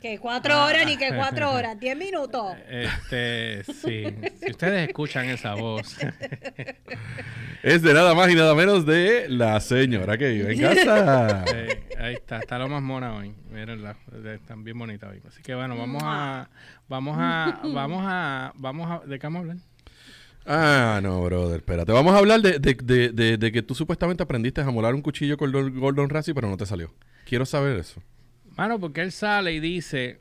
Que cuatro horas ni que cuatro horas, diez minutos. Este, sí. Si ustedes escuchan esa voz. Es de nada más y nada menos de la señora que vive en casa. eh, ahí está, está lo más mona hoy. Mírenla, eh, están bien bonitas hoy. Así que bueno, vamos a, vamos a, vamos a, vamos a, ¿de qué vamos a hablar? Ah, no, brother, espérate. Vamos a hablar de, de, de, de- de que tú supuestamente aprendiste a molar un cuchillo con Gordon, Gordon Ramsay, pero no te salió. Quiero saber eso. Mano, porque él sale y dice,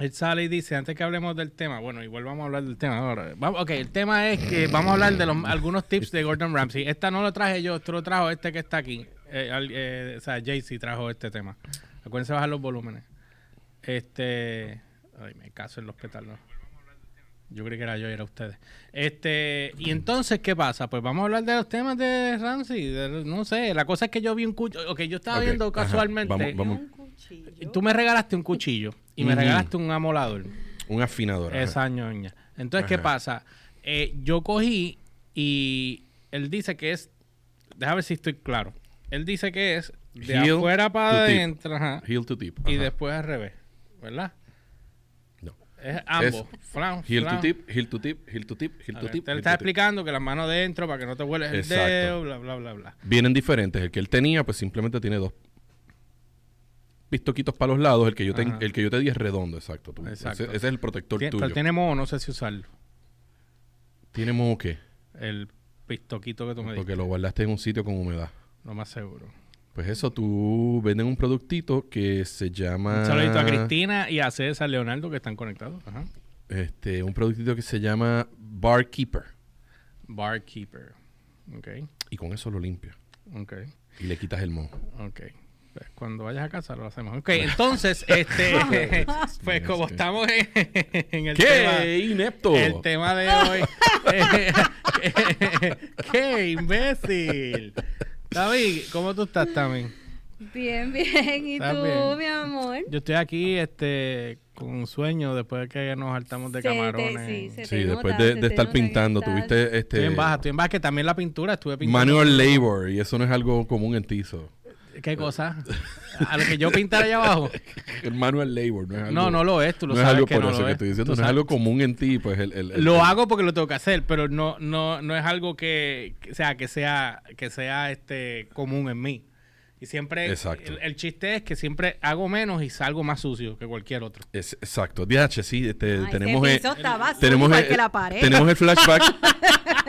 él sale y dice, antes que hablemos del tema, bueno, igual vamos a hablar del tema ahora. Vamos, ok, el tema es que vamos a hablar de los, algunos tips de Gordon Ramsay. Esta no lo traje yo, esto lo trajo este que está aquí. Eh, eh, o sea, Jay-Z trajo este tema. Acuérdense bajar los volúmenes. Este, ay, me caso en los petardos. Yo creí que era yo y era ustedes. Este, y entonces, ¿qué pasa? Pues vamos a hablar de los temas de Ramsey. de- no sé, la cosa es que yo vi un cuchillo. Ok, yo estaba viendo ajá. casualmente. Vamos, vamos. Cuchillo. Tú me regalaste un cuchillo y me regalaste un amolador. Un afinador. ajá. Esa ñoña. Entonces, ¿qué Ajá. pasa? Eh, yo cogí y él dice que es. Déjame ver si estoy claro. Él dice que es de Heel afuera para to tip. adentro ajá, Heel to tip. y ajá. después al revés. ¿Verdad? No. Es ambos. Flan, Heel to flan. tip, heel to tip, heel to tip, heel A to ver, tip. Te le heel está to tip. explicando que las manos dentro para que no te hueles el Exacto. dedo, bla, bla, bla, bla. Vienen diferentes. El que él tenía, pues simplemente tiene dos pistoquitos para los lados. El que yo te, Ajá. el que yo te di es redondo, exacto. tú. Exacto. Ese, ese es el protector Tien- tuyo. pero tiene moho, no sé si usarlo. ¿Tiene moho qué? El pistoquito que tú me Porque diste. lo guardaste en un sitio con humedad. Lo más seguro. Pues eso, tú venden un productito que se llama... Un saludito a Cristina y a César Leonardo que están conectados. Ajá. Este, un productito que se llama Barkeeper. Barkeeper. Ok, Y con eso lo limpia. ok, Y le quitas el moho. ok. Pues cuando vayas a casa lo hacemos. Ok, entonces, este, pues como sí. estamos en, en el ¡Qué tema, inepto! el tema de hoy. ¡Qué imbécil! David, ¿cómo tú estás también? Bien, bien. ¿Y ¿Estás tú, bien? mi amor? Yo estoy aquí este con sueño después de que nos saltamos de Se te- camarones. sí, se Sí, te después nota, de, de te estar nota pintando, tuviste Estoy este en baja, estoy en baja, que también la pintura estuve pintando. manual labor y eso no es algo común en Tizo. ¿Qué cosa? A lo que yo pintara allá abajo. El manual labor no es algo. No, no lo es, tú lo no es sabes algo que por no eso lo que es. estoy diciendo, Tú no es algo común en ti, pues el, el- el- Lo hago porque lo tengo que hacer, pero no, no, no es algo que, que sea, que sea, que sea este común en mí. Y siempre, Exacto. el, el chiste es que siempre hago menos y salgo más sucio que cualquier otro. Es- exacto. DH, sí, este, Ay, tenemos, ese eh, tenemos, igual eh, que la pared. tenemos el flashback.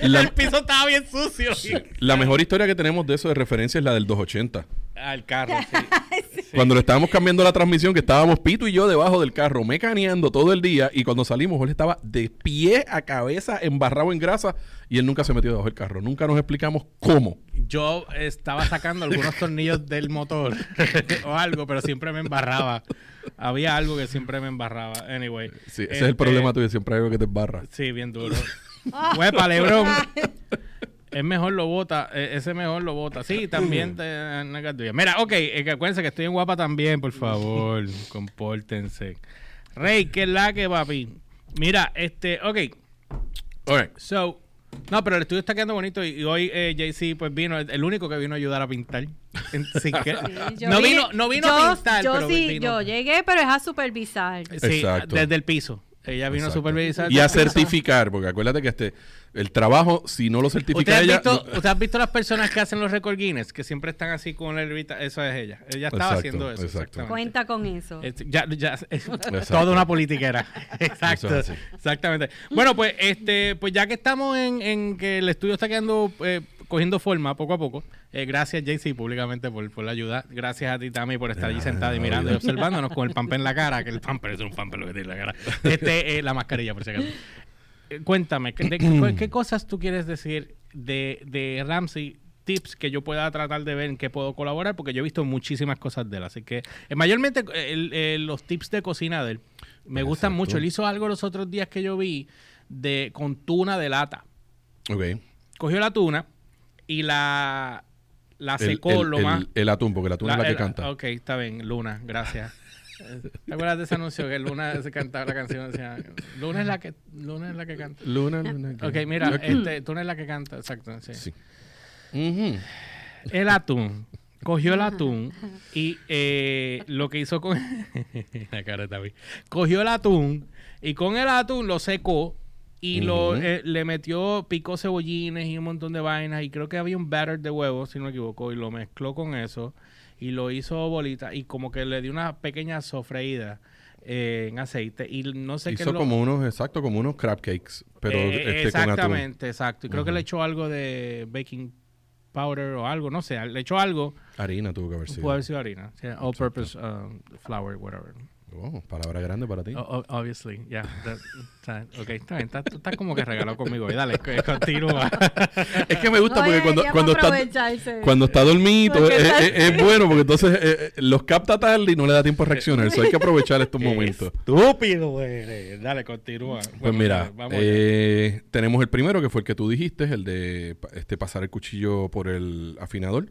la, El piso estaba bien sucio. la mejor historia que tenemos de eso de referencia es la del 280. Al carro, sí. Cuando le estábamos cambiando la transmisión, que estábamos Pito y yo debajo del carro, mecaneando todo el día, y cuando salimos, él estaba de pie a cabeza, embarrado en grasa, y él nunca se metió debajo del carro. Nunca nos explicamos cómo. Yo estaba sacando algunos tornillos del motor o algo, pero siempre me embarraba. Había algo que siempre me embarraba. Anyway. Sí, ese es este, el problema tuyo, siempre hay algo que te embarra. Sí, bien duro. Huepa, Lebron. Es mejor lo bota, eh, ese mejor lo bota. Sí, también te tuya. Mira, ok, que acuérdense que estoy en guapa también, por favor. Compórtense. Rey, ¿qué es la que, papi? Mira, este, ok. Alright. So, no, pero el estudio está quedando bonito y, y hoy eh, JC pues vino, el, el único que vino a ayudar a pintar. En- sin que- Sí, yo no, vino, no vino yo, a pintar, yo pero sí, vino. yo llegué, pero es a supervisar. Sí, Exacto. desde el piso. Ella vino Exacto. a supervisar. Y a certificar, porque acuérdate que este el trabajo, si no lo certifica ¿Usted ella. visto, no- ¿Usted ha visto las personas que hacen los récord Guinness? Que siempre están así con la herbita. Eso es ella. Ella estaba Exacto, haciendo eso. exacto. Cuenta con eso. Es- ya, ya, es toda una politiquera. Exacto. Es. Exactamente. Bueno, pues este, pues ya que estamos en, en que el estudio está quedando, eh, cogiendo forma poco a poco, eh, gracias JC públicamente por, por la ayuda. Gracias a ti Tami por estar allí sentada y mirando y observándonos con el pamper en la cara, que el pamper es un pamper lo que tiene en la cara. Este, eh, la mascarilla, por si acaso. Eh, cuéntame, ¿qué, de- qué- cosas tú quieres decir de, de Ramsey? Tips que yo pueda tratar de ver en qué puedo colaborar, porque yo he visto muchísimas cosas de él. Así que, eh, mayormente, el- el- los tips de cocina de él me gustan mucho. Él hizo algo los otros días que yo vi de con tuna de lata. Ok. Cogió la tuna y la, la El, secó el- lo el- más. el atún, porque el atún es la que el- canta. Ok, está bien, Luna, gracias. ¿Te acuerdas de ese anuncio que Luna se cantaba la canción? Decía, Luna es la que, Luna es la que canta. Luna, luna. Ok, mira, este, tú no es la que canta, exacto. sí. Sí. Ujú. El atún. cogió el atún y eh, lo que hizo con... la cara de David. Cogió el atún y con el atún lo secó y lo eh, le metió, picó cebollines y un montón de vainas y creo que había un batter de huevo, si no me equivoco, y lo mezcló con eso y lo hizo bolita y como que le dio una pequeña sofreída eh, en aceite y no sé qué Hizo lo- como unos, exacto, como unos crab cakes, pero eh, este, exactamente, exacto. Y creo que le echó algo de baking powder o algo, no sé, le echó algo, Harina tuvo que haber sido. puede haber sido harina, all purpose um, flour, whatever. Oh, palabra grande para ti. O- o- obviously, yeah. that- ok, está bien, estás, tú estás como que regalado conmigo. hoy. Dale, continúa. Es que me gusta porque Oye, cuando, cuando está aprovecharse. cuando está dormido es, está es- es bueno porque entonces eh, eh, los capta tarde y no le da tiempo a reaccionar. Eso hay que aprovechar estos momentos. Estúpido, eres. Dale, continúa. Pues mira, vamos eh, tenemos el primero que fue el que tú dijiste, el de este pasar el cuchillo por el afinador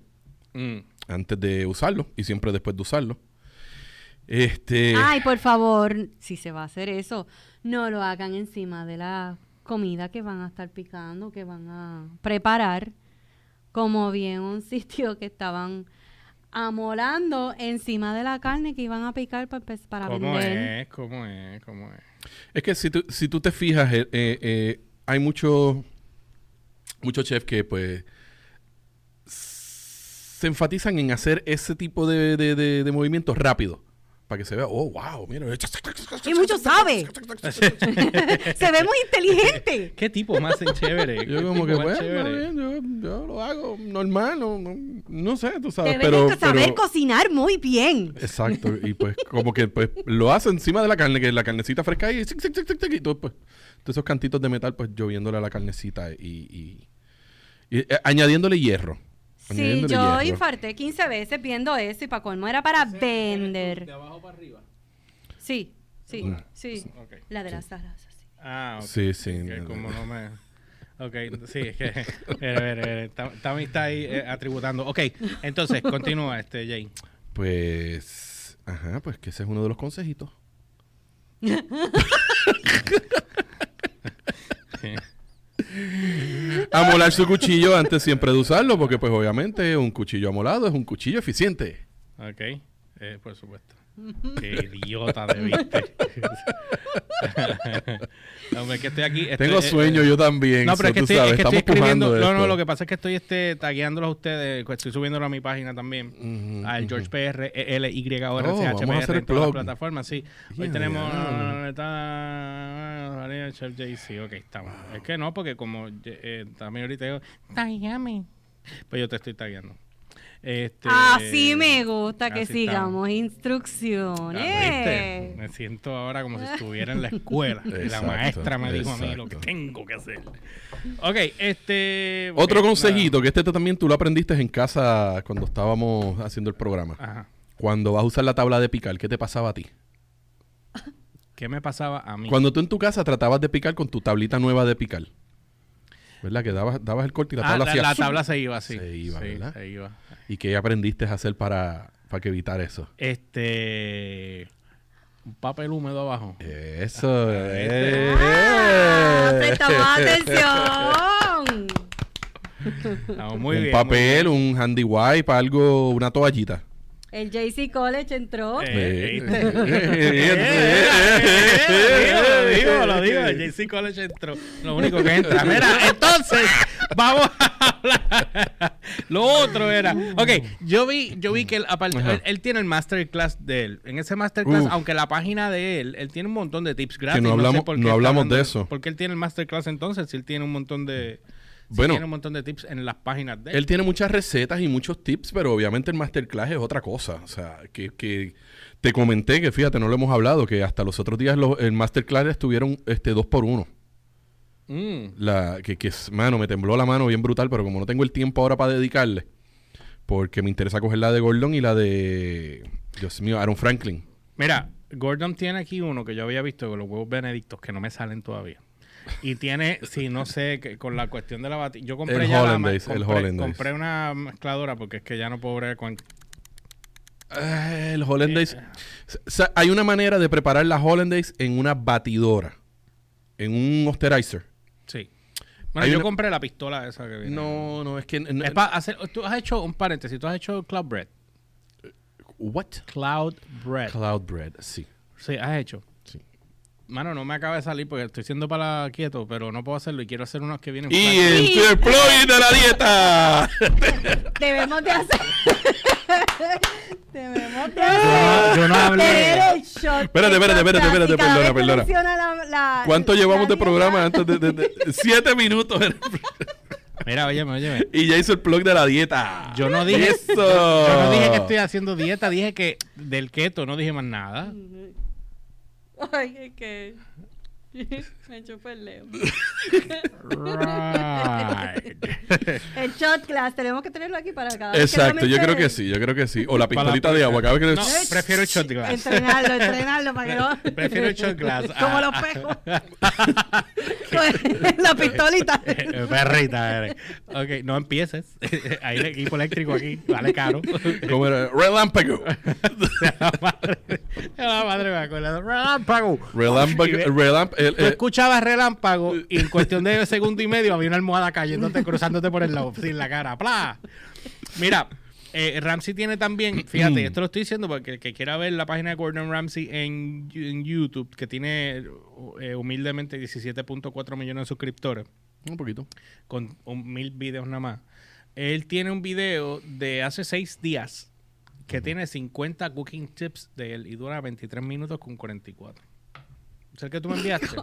Mm. antes de usarlo y siempre después de usarlo. Este, Ay, por favor, si se va a hacer eso, no lo hagan encima de la comida que van a estar picando, que van a preparar, como vi en un sitio que estaban amolando encima de la carne que iban a picar pa- pues, para ¿Cómo vender. es? ¿Cómo es? ¿Cómo es? Es que si tú, si tú te fijas, eh, eh, eh, hay muchos muchos chefs que pues se enfatizan en hacer ese tipo de, de, de- de movimientos rápido. Para que se vea, oh, wow, mira. Y mucho sabe. se ve muy inteligente. ¿Qué tipo más chévere? Yo ¿Qué como que, bueno, yo, yo lo hago normal, no, no, no sé, tú sabes, Deben pero... saber pero- cocinar muy bien. Exacto, y pues como que pues lo hace encima de la carne, que la carnecita fresca y, zic, zic, zic, y todo, pues, todos esos cantitos de metal pues lloviéndole a la carnecita y, y- y, eh, añadiéndole hierro. Sí, yo hierro. infarté 15 veces viendo eso y para colmo era para vender. De abajo para arriba. Sí, sí, Mm. sí. La de las salas, sí. Ah, ok. Sí, sí. Que no, como no. me... Ok, sí, es que... Mira, mira, mira, Tam- Tammy está ahí eh, atributando. Ok, entonces, continúa, este, Jay. Pues, ajá, pues que ese es uno de los consejitos. Amolar su cuchillo antes siempre de usarlo, porque pues obviamente un cuchillo amolado es un cuchillo eficiente. Ok, eh, por supuesto. Qué idiota de viste. Hombre, que estoy aquí. estoy- Tengo eh, sueño yo también. No, pero es que tú estoy, sabes, es que estoy escribiendo. No, no, lo que pasa es que estoy este, tagueándolos a ustedes. pues, Estoy subiéndolo a mi página también. Ujú, al ujú. George PR, L Y O R C H vamos a P hacer R el en todas las plataformas. Sí. Hoy Ya, tenemos María Chef JC. Ok, estamos. Es que no, porque como eh, también ahorita digo, tagueame. Pues yo te estoy tagueando. Este, Así me gusta que sigamos instrucciones. ¿viste? Me siento ahora como si estuviera en la escuela. y la maestra me dijo a mí lo que tengo que hacer. Ok, este. Otro consejito, que este también tú lo aprendiste en casa cuando estábamos haciendo el programa. Ajá. Cuando vas a usar la tabla de picar, ¿qué te pasaba a ti? ¿Qué me pasaba a mí? Cuando tú en tu casa tratabas de picar con tu tablita nueva de picar. ¿Verdad? Que dabas, dabas el corte y la Ah, tabla la, hacía la zoom. tabla se iba así. Se iba, Sí, ¿verdad? se iba. ¿Y qué aprendiste a hacer para, para que evitar eso? Este. Un papel húmedo abajo. Eso. eh. Ah, prestamos atención. Estamos muy un bien. papel, un handy wipe, algo, una toallita. El JC College entró. Eh, Eh, eh, eh, eh, Lo digo, lo digo. JC College entró. Lo único que entra. Mira, entonces, vamos a hablar. Lo otro era. Ok, yo vi, yo vi que él, aparte, él, él tiene el masterclass de él. En ese masterclass, Uf. aunque la página de él, él tiene un montón de tips gratis. no sé hablamos- por qué no hablamos de eso. ¿Por qué él tiene el masterclass entonces? Si él tiene un montón de. Bueno. tiene un montón de tips en las páginas de él. Él tiene muchas recetas y muchos tips, pero obviamente el masterclass es otra cosa. O sea, que, que te comenté que fíjate, no lo hemos hablado, que hasta los otros días los, el masterclass estuvieron este, dos por uno. Mm. La, que, que es- mano, me tembló la mano bien brutal, pero como no tengo el tiempo ahora para dedicarle, porque me interesa coger la de Gordon y la de, Dios mío, Aaron Franklin. Mira, Gordon tiene aquí uno que yo había visto con los huevos benedictos que no me salen todavía. Y tiene, sí, no sé, que con la cuestión de la batida. Yo compré El ya la el compré, una mezcladora porque es que ya no puedo bregar con. Ah, el Hollandaise. Sea, hay una manera de preparar la Hollandaise en una batidora, en un osterizer. Sí. Bueno, Hay yo una- compré la pistola esa que viene. No, no, es que... no- Es para hacer, tú has hecho un paréntesis, tú has hecho cloud bread. What? Cloud bread. Cloud bread, sí. Sí, has hecho. Sí. Mano, no me acaba de salir porque estoy siendo para quieto, pero no puedo hacerlo y quiero hacer unos que vienen. Y el plugin de la dieta. Debemos de hacer. Debemos de Yo hacer. no, yo no hablé. Tener el shot. Espérate, espérate, espérate, espérate, perdona, perdona. menciona la- la- ¿Cuánto la llevamos de programa antes de, de- de- siete minutos? Mira, óyeme, óyeme. y ya hizo el plug de la dieta. Yo no dije Eso. Yo no dije que estoy haciendo dieta, dije que del keto, no dije más nada. Ay, es que. Me chupé el leo. Right. El shot glass, tenemos que tenerlo aquí para cada vez que Exacto, yo creo que sí, yo creo que sí. O la pistolita de agua, cada vez que No, prefiero el shot glass. Entrenarlo, entrenarlo para que no. Prefiero el shot glass. Como los pejos. Con la pistolita. Eh, Perrita, eres. Ok, no empieces. Hay el equipo eléctrico aquí, vale caro. ¿Cómo era? Relámpago. la madre, la madre me acuerdo. Relámpago. Relámpago. Y ve- relamp- el- Tú eh, escuchabas relámpago y en cuestión de segundo y medio había una almohada cayéndote, cruzándote por el lado, sin la cara. ¡Pla! Mira, eh, Ramsey tiene también, fíjate, esto lo estoy diciendo porque el que quiera ver la página de Gordon Ramsay en, en YouTube, que tiene eh, humildemente 17.4 millones de suscriptores, un poquito. con un mil videos nada más. Él tiene un video de hace seis días que tiene 50 cooking tips de él y dura 23 minutos con 44. ¿Es el que tú me enviaste?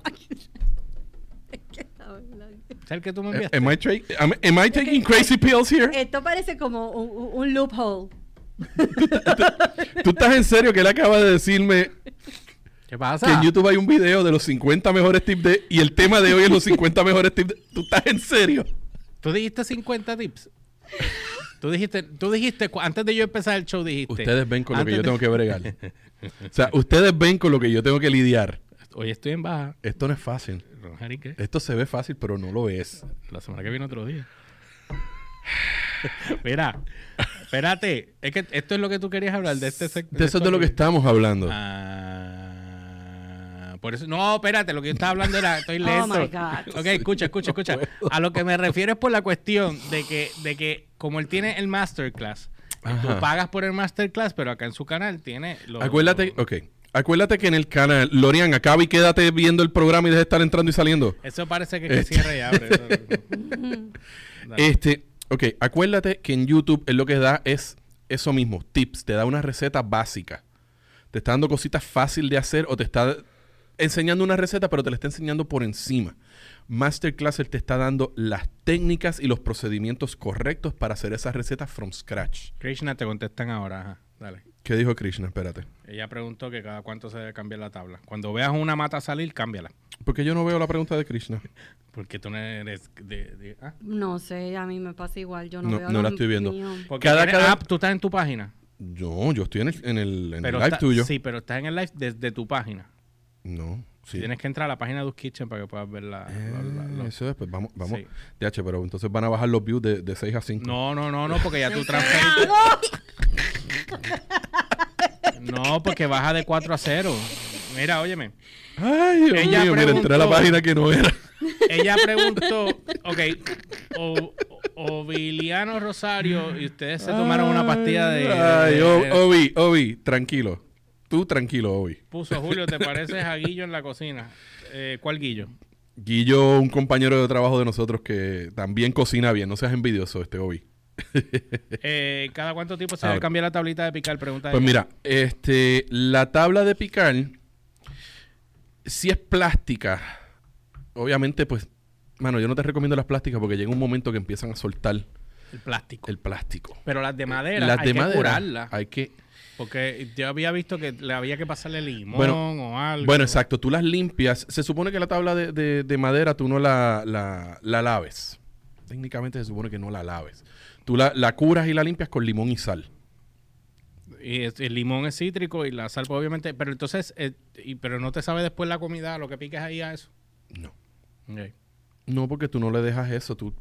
¿Es el que tú me Eh, enviaste? Am I, tra- am, am I taking crazy pills here? Esto parece como un, loophole. ¿Tú estás en serio que él acaba de decirme ¿Qué pasa? que en YouTube hay un video de los 50 mejores tips de... Y el tema de hoy es los 50 mejores tips de... ¿Tú estás en serio? ¿Tú dijiste 50 tips? Tú dijiste, tú dijiste, antes de yo empezar el show dijiste. Ustedes ven con lo que yo de- tengo que bregar. O sea, ustedes ven con lo que yo tengo que lidiar. Hoy estoy en baja. Esto no es fácil. Roger, ¿y qué? Esto se ve fácil, pero no lo es. La semana que viene otro día. Mira, espérate. Es que esto es lo que tú querías hablar de este sector. De eso es de lo que estamos hablando. Ah, por eso, no, espérate, lo que yo estaba hablando era, estoy Oh, lento. my God. Ok, escucha, escucha, escucha. A lo que me refiero es por la cuestión de que, de que como él tiene el masterclass, Ajá. tú pagas por el masterclass, pero acá en su canal tiene los... Acuérdate, ok. Acuérdate que en el canal, Lorian, acaba y quédate viendo el programa y deja de estar entrando y saliendo. Eso parece que, que Este- cierra y abre. Este, ok, acuérdate que en YouTube él lo que da es eso mismo, tips, te da una receta básica. Te está dando cositas fácil de hacer o te está enseñando una receta, pero te la está enseñando por encima. Masterclass él te está dando las técnicas y los procedimientos correctos para hacer esas recetas from scratch. Krishna, te contestan ahora. Ajá, dale. ¿Qué dijo Krishna? Espérate. Ella preguntó que cada cuánto se debe cambiar la tabla. Cuando veas una mata salir, cámbiala. Porque yo no veo la pregunta de Krishna. Porque tú no eres de... de- ¿ah? No sé, a mí me pasa igual. Yo no, No- veo no la estoy viendo. Porque Cada- cada- ah, tú estás en tu página. Yo, yo estoy en el, en el, en Pero el live está- tuyo. Sí, pero estás en el live desde tu página. No, sí. Tienes que entrar a la página de Kitchen para que puedas ver la... la- la- Eh, la- eso después, vamos, vamos. Sí. DH, pero entonces van a bajar los views de, de 6 a 5. No, no, no, no, porque ya tú transferiste... No, porque baja de 4 a 0. Mira, óyeme. Ay, Dios Ella mío, mira, entré a la preguntó- página que no era. Ella preguntó, ok, o, Oviliano Rosario y ustedes se tomaron una pastilla de... Ay, de- O- Obi, Obi, tranquilo. Tú tranquilo, Obi. puso Julio, ¿te pareces a Guillo en la cocina? Eh, ¿Cuál Guillo? Guillo, un compañero de trabajo de nosotros que también cocina bien. No seas envidioso, este Obi. Eh, ¿Cada cuánto tiempo se A debe ver. cambiar la tablita de picar? Pregunta Pues mira, este, la tabla de picar, si es plástica, obviamente, pues, mano, yo no te recomiendo las plásticas porque llega un momento que empiezan a soltar El plástico. el plástico. Pero las de madera Las hay de que madera curarlas. hay que Porque yo había visto que le había que pasarle limón Bueno, o algo. Bueno, exacto. Tú las limpias. Se supone que la tabla de, de- de madera tú no la, la, la laves. Técnicamente se supone que no la laves. Tú la, la curas y la limpias con limón y sal. Y el limón es cítrico y la sal, pues, obviamente. Pero entonces, eh, y, pero no te sabe después la comida, lo que piques ahí a eso. No. No, porque tú no le dejas eso. Tú,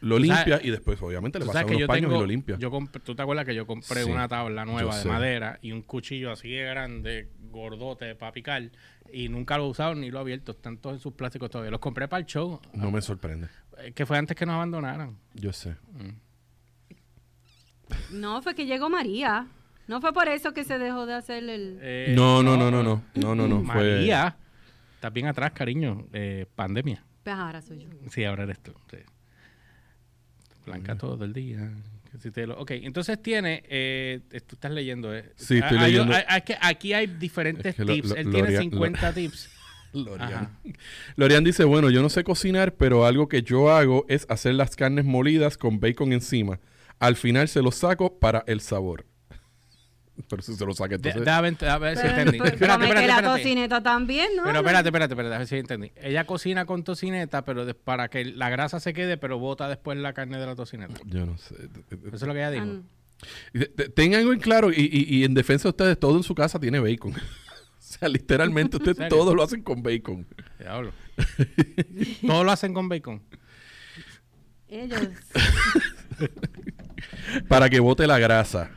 lo Tú sabes- limpia y después obviamente le pasas unos paños tengo, y lo limpia. yo ¿Tú te acuerdas que yo compré Sí, una tabla nueva de madera y un cuchillo así de grande, gordote, para picar? Y nunca lo he usado ni lo he abierto. Están todos en sus plásticos todavía. Los compré para el show, No me sorprende. eh, que fue antes que nos abandonaran. Yo sé. No, fue que llegó María. No fue por eso que se dejó de hacer el... Eh, no, no, no, no, no. No, no, no. Fue... María, estás bien atrás, cariño. Eh, pandemia. Pues ahora soy yo. Sí, ahora eres tú. sí. Blanca todo el día. Ok, entonces tiene, eh, tú estás leyendo, ¿eh? Sí, estoy Ah, hay- leyendo. hay- hay que- aquí hay diferentes Es que lo- tips. lo- Él tiene Loria- 50 tips. Lorian. Lorian dice, bueno, yo no sé cocinar, pero algo que yo hago es hacer las carnes molidas con bacon encima. Al final se los saco para el sabor. Pero si se los saca De- entonces... da- a ver si Pero, entendí. pues, Espérate, espérate, la tocineta también, ¿no? Pero espérate, espérate, espérate, a ver si entendí. Ella cocina con tocineta, pero de- para que la grasa se quede, pero bota después la carne de la tocineta. Yo no sé. Eso es lo que ella Ah, dijo. te- Tengan algo en claro, y, y- y en defensa de ustedes, todo en su casa tiene bacon. o sea, literalmente ustedes todo lo hacen con bacon. Diablo. Todo lo hacen con bacon. Ellos... Para que bote la grasa.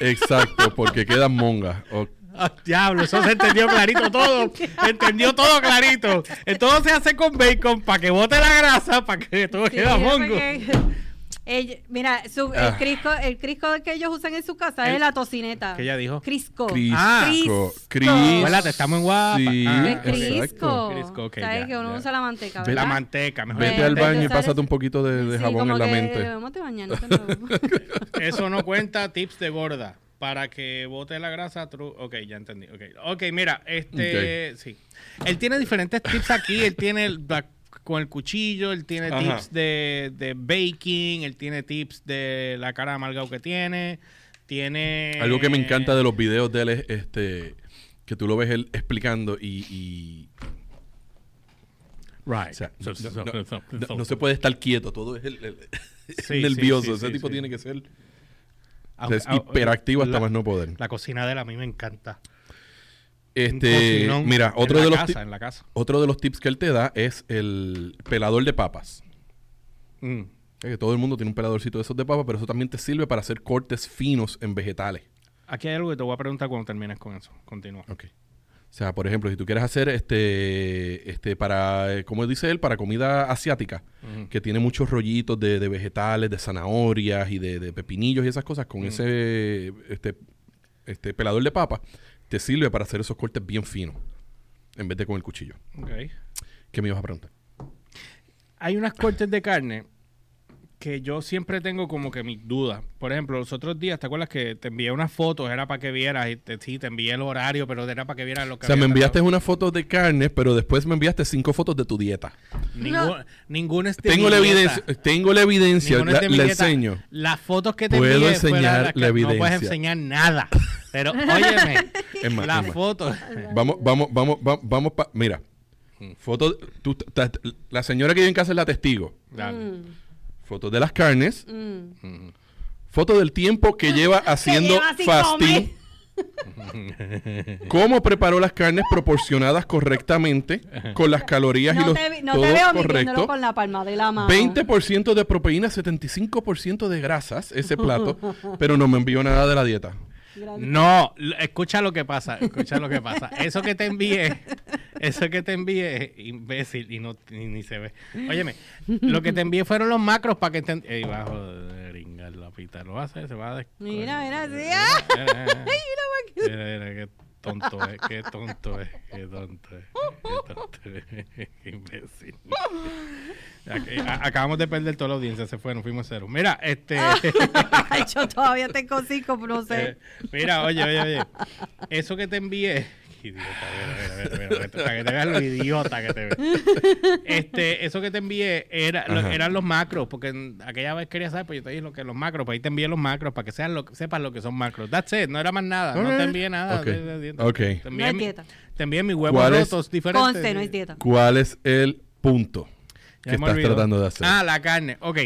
Exacto, porque quedan mongas. O- Ah, diablo, eso se entendió clarito todo. Entendió todo clarito. Todo se hace con bacon para que bote la grasa, para que todo Sí, quede porque- mira, su- Ah. el, crisco, el crisco que ellos usan en su casa El- es la tocineta. ¿Qué ella dijo? Crisco. Crisco. Ah. Cris- Acuérdate, estamos en guapa. Sí, Ah, crisco. Crisco, ¿Sabes ya, que uno ya. usa la manteca, verdad? La manteca, mejor. Vete al baño y pásate un poquito de, de Sí, jabón como en la que mente. de. Eso no cuenta tips de gorda. Para que bote la grasa, true. Ok, ya entendí. Ok, okay mira, este. Sí. Él tiene diferentes tips aquí. Él tiene el- la- con el cuchillo, él tiene Ajá. tips de, de baking, él tiene tips de la cara amargado que tiene. Tiene. Algo que me encanta de los videos de él es este que tú lo ves él explicando y, y- Right. o sea, So- no, so- no- so- so- no- so- no se puede estar quieto, todo es el, el- Sí, nervioso. sí, sí, Ese sí, tipo sí. tiene que ser es hiperactivo hasta la- más no poder. La cocina de él a mí me encanta. Este, cocinón mira, en otro la de los casa, en la casa. otro de los tips que él te da es el pelador de papas. Mm. Que todo el mundo tiene un peladorcito de esos de papas, pero eso también te sirve para hacer cortes finos en vegetales. Aquí hay algo que te voy a preguntar cuando termines con eso. Continúa. Ok. O sea, por ejemplo, si tú quieres hacer este, este para, eh, como dice él, para comida asiática, que tiene muchos rollitos de, de vegetales, de zanahorias y de, de pepinillos y esas cosas, con ese este, este pelador de papa, te sirve para hacer esos cortes bien finos, en vez de con el cuchillo. Ok. ¿Qué me ibas a preguntar? Hay unas cortes de carne que yo siempre tengo como que mis dudas. Por ejemplo, los otros días, ¿te acuerdas que te envié unas fotos? Era para que vieras, y te, sí, te envié el horario, pero era para que vieras lo que O sea, había me enviaste tratado. una foto de carne, pero después me enviaste cinco fotos de tu dieta. Ningún- Ninguna es de Tengo mi la dieta. evidencia, tengo la evidencia, la, enseño. Las fotos que te Puedo envié enseñar la No puedes evidencia. enseñar nada. Pero, óyeme, Es más, las es más. fotos... Vamos, vamos, vamos, vamos, vamos pa- mira. Foto, tú- ta- la señora que vive en casa es la testigo. Dale. Mm, Fotos de las carnes. mm. Mm. Foto del tiempo que lleva haciendo lleva fasting. Cómo preparó las carnes proporcionadas correctamente con las calorías y los te, vi- no todo te veo correcto. con la palma de la mano. 20% de proteína, 75% de grasas, ese plato, pero no me envió nada de la dieta. Gracias. No, escucha lo que pasa, escucha lo que pasa. Eso que te envié, eso que te envié, imbécil, y no ni, ni se ve. Óyeme, lo que te envié fueron los macros para que te... Ey, bajo de ringar la pita, lo hace, se va a... Mira, mira, sí. Mira, ah. mira, mira. Mira, mira, qué tonto es, qué tonto es, qué tonto es, qué tonto es, qué imbécil. Acabamos de perder toda la audiencia, se fueron, fuimos cero. Mira, este... Yo todavía tengo cinco, pero no sé. Eh, mira, oye, oye, oye. Eso que te envié. Idiota, mira, mira, mira, mira, para que te veas lo idiota que te ves. Este, eso que te envié era, lo- eran los macros, porque en- aquella vez quería saber, pues yo te dije lo que los macros, pues ahí te envié los macros para que sean lo, sepas lo que son macros. That's it, no era más nada, no te envié nada. Ok. de- de dieta. Ok. Te No envié, es mi- dieta. te envié mis huevos rotos diferentes. Conste, no es dieta. ¿Cuál es el punto Ya que me estás olvidó. tratando de hacer? Ah, la carne. Ok.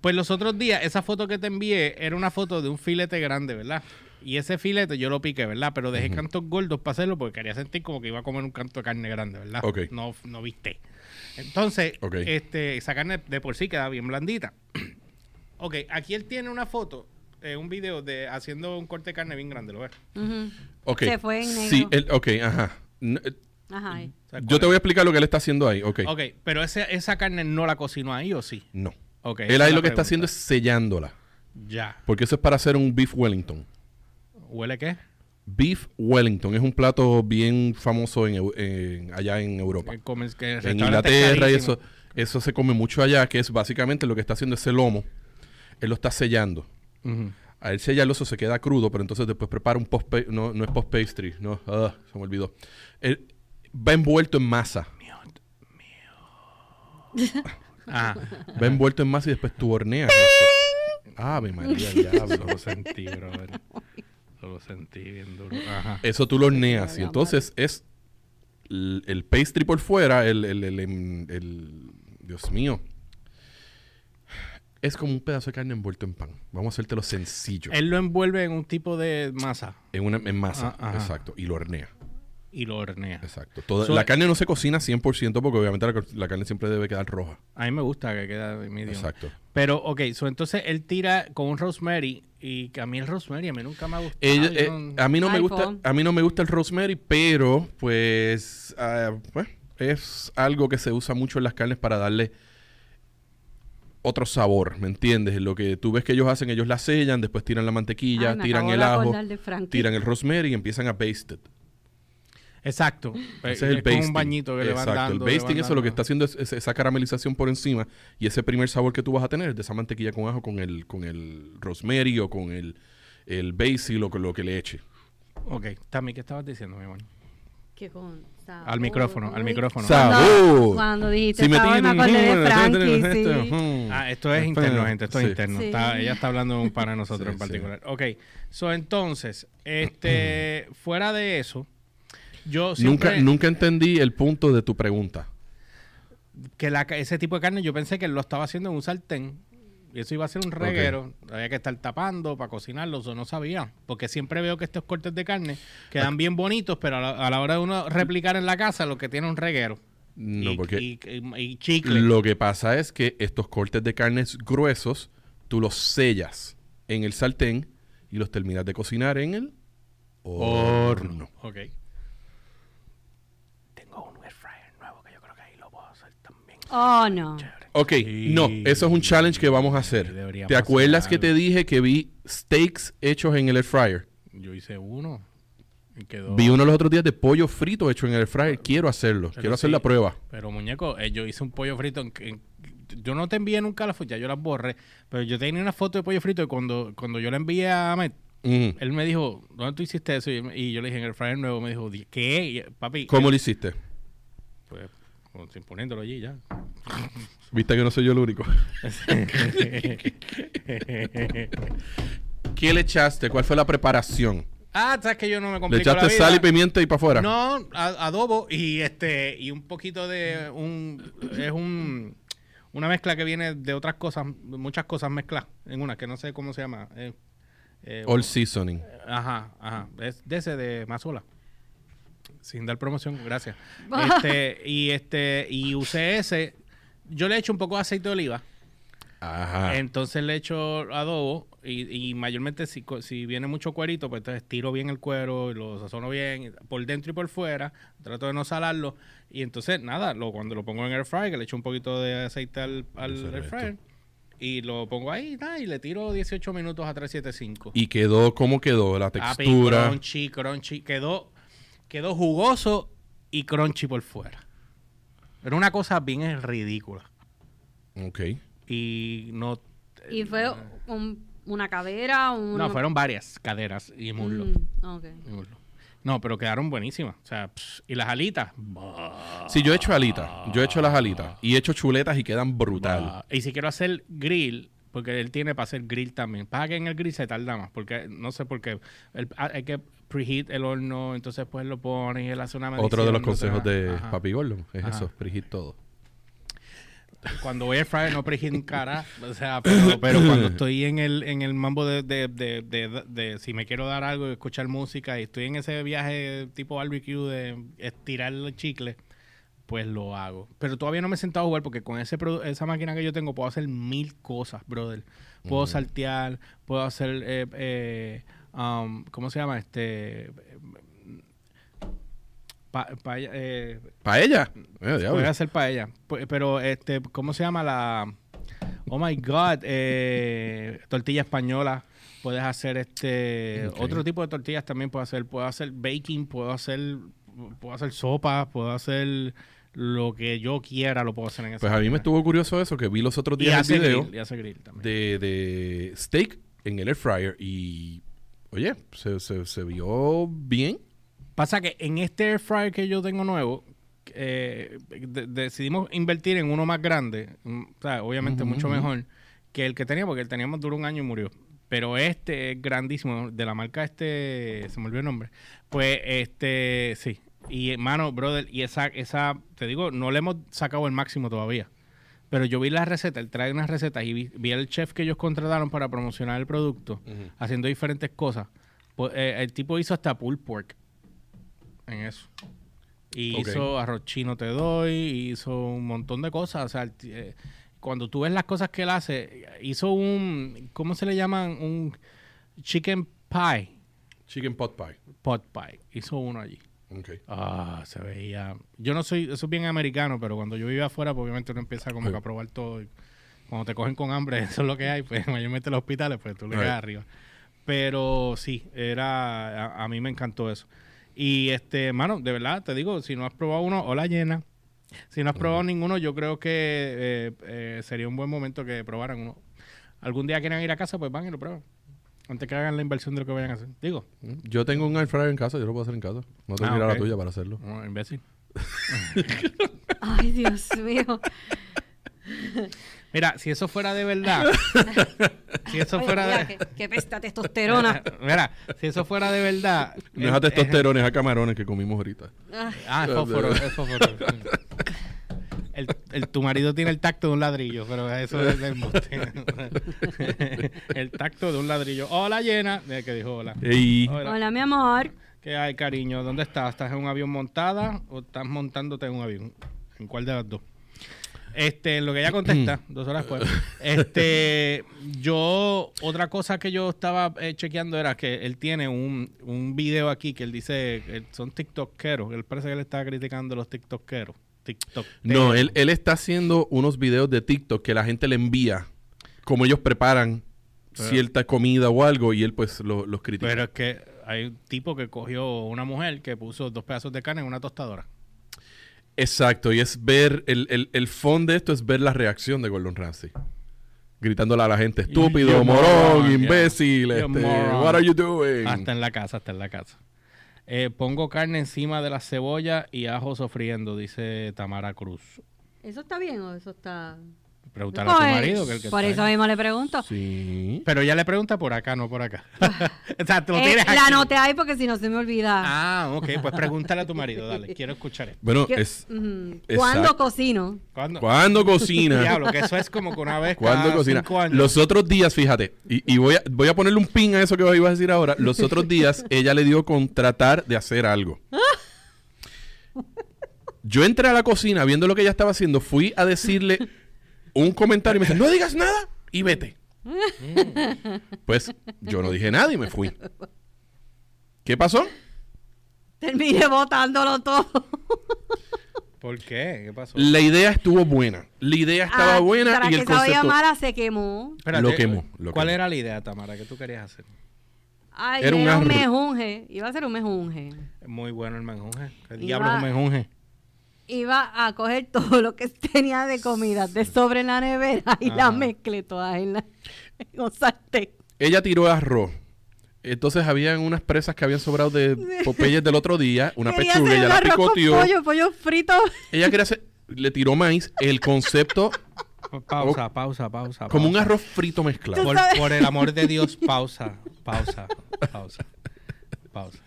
Pues los otros días, esa foto que te envié era una foto de un filete grande, ¿verdad? Y ese filete yo lo piqué, ¿verdad? Pero dejé cantos gordos para hacerlo porque quería sentir como que iba a comer un canto de carne grande, ¿verdad? Ok. No, no viste. Entonces, este, esa carne de por sí queda bien blandita. Ok, aquí él tiene una foto, eh, un video de haciendo un corte de carne bien grande, ¿lo ves? Ujú. Ok. Se fue en Sí, negro. él- ok, ajá. Eh, Ajá. ahí. ¿Sabes Yo te voy a explicar lo que él está haciendo ahí. Ok. Ok, pero ese- esa carne no la cocinó ahí o sí? No. Ok. él ahí lo que está haciendo es sellándola. Ya. Porque eso es para hacer un beef Wellington. ¿Huele qué? Beef Wellington es un plato bien famoso en, Eu- en- allá en Europa. Que en Inglaterra y eso, eso se come mucho allá, que es básicamente lo que está haciendo ese lomo. Él lo está sellando. Ujú. A él sellarlo eso se queda crudo, pero entonces después prepara un post no, no es post pastry, no, ah, se me olvidó. Él va envuelto en masa. Ah, Va envuelto en masa y después tú horneas eso. Ave María, diablo. lo sentí, brother. Lo sentí bien duro. Ajá. Eso tú lo horneas y entonces es el, el pastry por fuera, el, el, el- el- el- Dios mío. Es como un pedazo de carne envuelto en pan. Vamos a hacértelo sencillo. Él lo envuelve en un tipo de masa En, una, en masa, Ah, exacto. Y lo hornea, y lo hornea. exacto. Toda- So- la carne no se cocina 100% porque obviamente la, carne siempre debe quedar roja. A mí me gusta que queda medio. Exacto. Pero, ok, so, entonces él tira con un rosemary y que a mí el rosemary a mí nunca me ha gustado. Ella- eh, no- a mí no me gusta a mí no me gusta el rosemary pero pues, ah, pues, es algo que se usa mucho en las carnes para darle otro sabor ¿me entiendes? lo que tú ves que ellos hacen ellos la sellan después tiran la mantequilla Ay, me tiran el ajo tiran el rosemary y empiezan a baste it Exacto. ese es Eh, el como basting un bañito que le van Exacto. dando. el basting eso lo que está haciendo es, es esa caramelización por encima y ese primer sabor que tú vas a tener es de esa mantequilla con ajo con el con el rosemary o con el el basil o con lo que le eche Ok, Tami, ¿qué estabas diciendo, mi amor? Que con sabor. Al micrófono, al micrófono. Sabor. Cuando, dijiste Si me sabor, me tiran, acordé de Frankie, esto, sí. Ah, esto es interno, gente. Esto es sí. interno. Sí. Está- ella está hablando de un para nosotros Sí, en particular. Ok. So, entonces, este, fuera de eso, yo siempre... Nunca, nunca entendí el punto de tu pregunta. que la, ese tipo de carne yo pensé que lo estaba haciendo en un sartén y eso iba a ser un reguero, había que estar tapando para cocinarlo, eso no sabía, porque siempre veo que estos cortes de carne quedan bien bonitos, pero a la, a la hora de uno replicar en la casa lo que tiene un reguero No, y, porque y- y- chicle. lo que pasa es que estos cortes de carnes gruesos, tú los sellas en el sartén y los terminas de cocinar en el horno un air fryer nuevo que yo creo que ahí lo puedo hacer también. Oh, no. Ok, Sí. no, eso es un challenge que vamos a hacer. Deberíamos ¿Te acuerdas hacer que te dije que vi steaks hechos en el air fryer? Yo hice uno y quedó... Vi uno los otros días de pollo frito hecho en el air fryer. Quiero hacerlo, Pero quiero hacer la prueba. Pero muñeco, eh, yo hice un pollo frito. En, en- yo no te envié nunca la foto, ya yo las borré. Pero yo tenía una foto de pollo frito y cuando, cuando yo la envié a Ahmed, Mm. él me dijo, ¿dónde tú hiciste eso? Y, y yo le dije, en el fryer nuevo. Me dijo, "Di- ¿qué? Y, papi. ¿Cómo él- lo hiciste? Poniéndolo allí ya. Viste que no soy yo el único. ¿Qué le echaste? ¿Cuál fue la preparación? ah, sabes que yo no me ¿Le complico la echaste vida. sal y pimienta y para afuera? No, a- adobo y este y un poquito de un es un una mezcla que viene de otras cosas, muchas cosas mezcladas en una que no sé cómo se llama. eh, eh, All seasoning. Ajá, ajá. Es de ese de Mazola. Sin dar promoción, gracias. Este, y este, y usé ese. Yo le echo un poco de aceite de oliva. Ajá. Entonces le echo adobo. Y, y mayormente si, si viene mucho cuerito, pues entonces tiro bien el cuero y lo sazono bien, por dentro y por fuera. Trato de no salarlo. Y entonces, nada, lo, cuando lo pongo en air fryer, que le echo un poquito de aceite al, al air fryer. Y lo pongo ahí, nada, y le tiro 18 minutos a 375. ¿Y quedó cómo quedó? La Papi, textura. crunchy, crunchy. Quedó, quedó jugoso y crunchy por fuera. Era una cosa bien ridícula. Ok. Y no... Y fue un- una cadera, un... No, fueron varias caderas y muslo. Mm, ok. y muslo. No, pero quedaron buenísimas. O sea, pss, y las alitas. Sí, yo he hecho alitas. Yo he hecho las alitas. Y he hecho chuletas y quedan brutal. bah. Y si quiero hacer grill, porque él tiene para hacer grill también. Pasa que en el grill se tarda más, porque no sé por qué. El- ah, hay que preheat el horno, entonces pues lo pones y él hace una Otro de los medición, consejos de ajá. Papi Gordo es Ajá. eso, frigir todo. Cuando voy al fryer no preheat un cara, o sea, pero, pero cuando estoy en el, en el mambo de, de, de, de- de- si me quiero dar algo y escuchar música y estoy en ese viaje tipo barbecue de estirar el chicle, pues lo hago. Pero todavía no me he sentado a jugar porque con ese esa máquina que yo tengo puedo hacer mil cosas, brother. Puedo saltear, puedo hacer, eh, eh, um, ¿cómo se llama? Este... Pa, pa- eh, ¿Para ella? Eh, diablo. Puedes hacer paella. Pero, este, ¿cómo se llama la...? Oh, my God. eh, tortilla española. Puedes hacer este... Otro tipo de tortillas también puedo hacer. Puedo hacer baking, puedo hacer... Puedo hacer sopa, puedo hacer lo que yo quiera, lo puedo hacer en esa Pues a mí me estuvo curioso eso, que vi los otros Y días hace el video grill, y grill también. de, de steak en el air fryer y, oye, se, se, se vio bien. Pasa que en este air fryer que yo tengo nuevo, eh, de- decidimos invertir en uno más grande, mm, o sea, obviamente mucho mejor que el que teníamos, porque el teníamos duró un año y murió. Pero este es grandísimo, de la marca este, se me olvidó el nombre. Pues este, sí. Y hermano, brother, y esa, esa, te digo, no le hemos sacado el máximo todavía. Pero yo vi la receta, él trae unas recetas y vi, vi al chef que ellos contrataron para promocionar el producto, haciendo diferentes cosas. Pues, eh, el tipo hizo hasta pulled pork en eso. Y hizo arroz chino te doy, hizo un montón de cosas. O sea, el eh, cuando tú ves las cosas que él hace, hizo un, ¿cómo se le llaman? Un chicken pie, Chicken pot pie. pot pie. Hizo uno allí. Ah, se veía. Yo no soy, eso es bien americano, pero cuando yo vivía afuera, pues obviamente uno empieza como que a probar todo. y cuando te cogen con hambre, eso es lo que hay, pues mayormente en los hospitales, pues tú le quedas arriba. Pero sí, era, a, a mí me encantó eso. Y este, mano, de verdad, te digo, si no has probado uno, hola llena. Si no has probado ninguno, yo creo que eh, eh, sería un buen momento que probaran uno. Algún día quieran ir a casa, pues van y lo prueban. Antes que hagan la inversión de lo que vayan a hacer. Digo, Yo tengo un air fryer en casa, yo lo puedo hacer en casa. No tengo Ah, que ir a la tuya para hacerlo. no, imbécil. Ay, Dios mío. Mira, si eso fuera de verdad, si eso Oye, fuera mira, de... qué, qué pesta testosterona. Mira, si eso fuera de verdad... No es a eh, testosterona, es a camarones que comimos ahorita. Ay, Ah, es fósforo, es fósforo. El, el- tu marido tiene el tacto de un ladrillo, pero eso es del embuste. El tacto de un ladrillo. Hola, llena. De que dijo hola. Hola. Hola, mi amor. ¿Qué hay, cariño? ¿Dónde estás? ¿Estás en un avión montada o estás montándote en un avión? ¿En cuál de las dos? Este, lo que ella contesta, dos horas después. Este, yo, otra cosa que yo estaba eh, chequeando era que él tiene un, un video aquí que él dice, que son tiktokeros. Él parece que él está criticando a los tiktokeros. TikTok. No, él, él está haciendo unos videos de TikTok que la gente le envía, como ellos preparan Pero- cierta comida o algo, y él pues lo- los critica. Pero es que hay un tipo que cogió una mujer que puso dos pedazos de carne en una tostadora. Exacto, y es ver, el, el, el fondo de esto es ver la reacción de Gordon Ramsay. Gritándole a la gente, estúpido, morón, imbécil, este, what are you doing? Hasta en la casa, hasta en la casa. Eh, pongo carne encima de la cebolla y ajo sofriendo, dice Tamara Cruz. ¿Eso está bien o eso está...? Pregúntale a tu Pues, marido. Que el que por está eso ahí. mismo le pregunto. Sí. Pero ella le pregunta por acá, no por acá. o sea, tú lo Eh, tienes la anoté ahí porque si no se me olvida. Ah, ok. Pues pregúntale a tu marido, dale. Quiero escuchar esto. Bueno, ¿Qué- es. ¿Cuándo cocino? ¿Cuándo? cuando cocina. Diablo, que eso es como que una vez Cuando cada cocina. cinco años. Los otros días, fíjate, y, y voy, a, voy a ponerle un pin a eso que ibas a decir ahora. Los otros días, ella le dio con tratar de hacer algo. Yo entré a la cocina viendo lo que ella estaba haciendo, fui a decirle un comentario y me dice, no digas nada y vete. Pues yo no dije nada y me fui. ¿Qué pasó? Terminé botándolo todo. ¿Por qué? ¿Qué pasó? La idea estuvo buena. La idea estaba Ah, buena y el que concepto... mala se quemó. Espérate, Lo quemó, lo ¿Cuál quemó. era la idea, Tamara, que tú querías hacer? Ay, Era era, un mejunje. Iba a ser un mejunje. Muy bueno el menjunje. ¿Qué Iba- diablo es un menjunje? Iba a coger todo lo que tenía de comida de sobre en la nevera y la mezclé todas en, la, en un sartén. Ella tiró arroz. Entonces habían unas presas que habían sobrado de Popeyes del otro día, una Quería pechuga, ella la arroz con picoteó. pollo, pollo frito. Ella quería hacer, le tiró maíz, el concepto Pausa, pausa, pausa. como un arroz frito mezclado. Por el amor de Dios, pausa, pausa, pausa, pausa.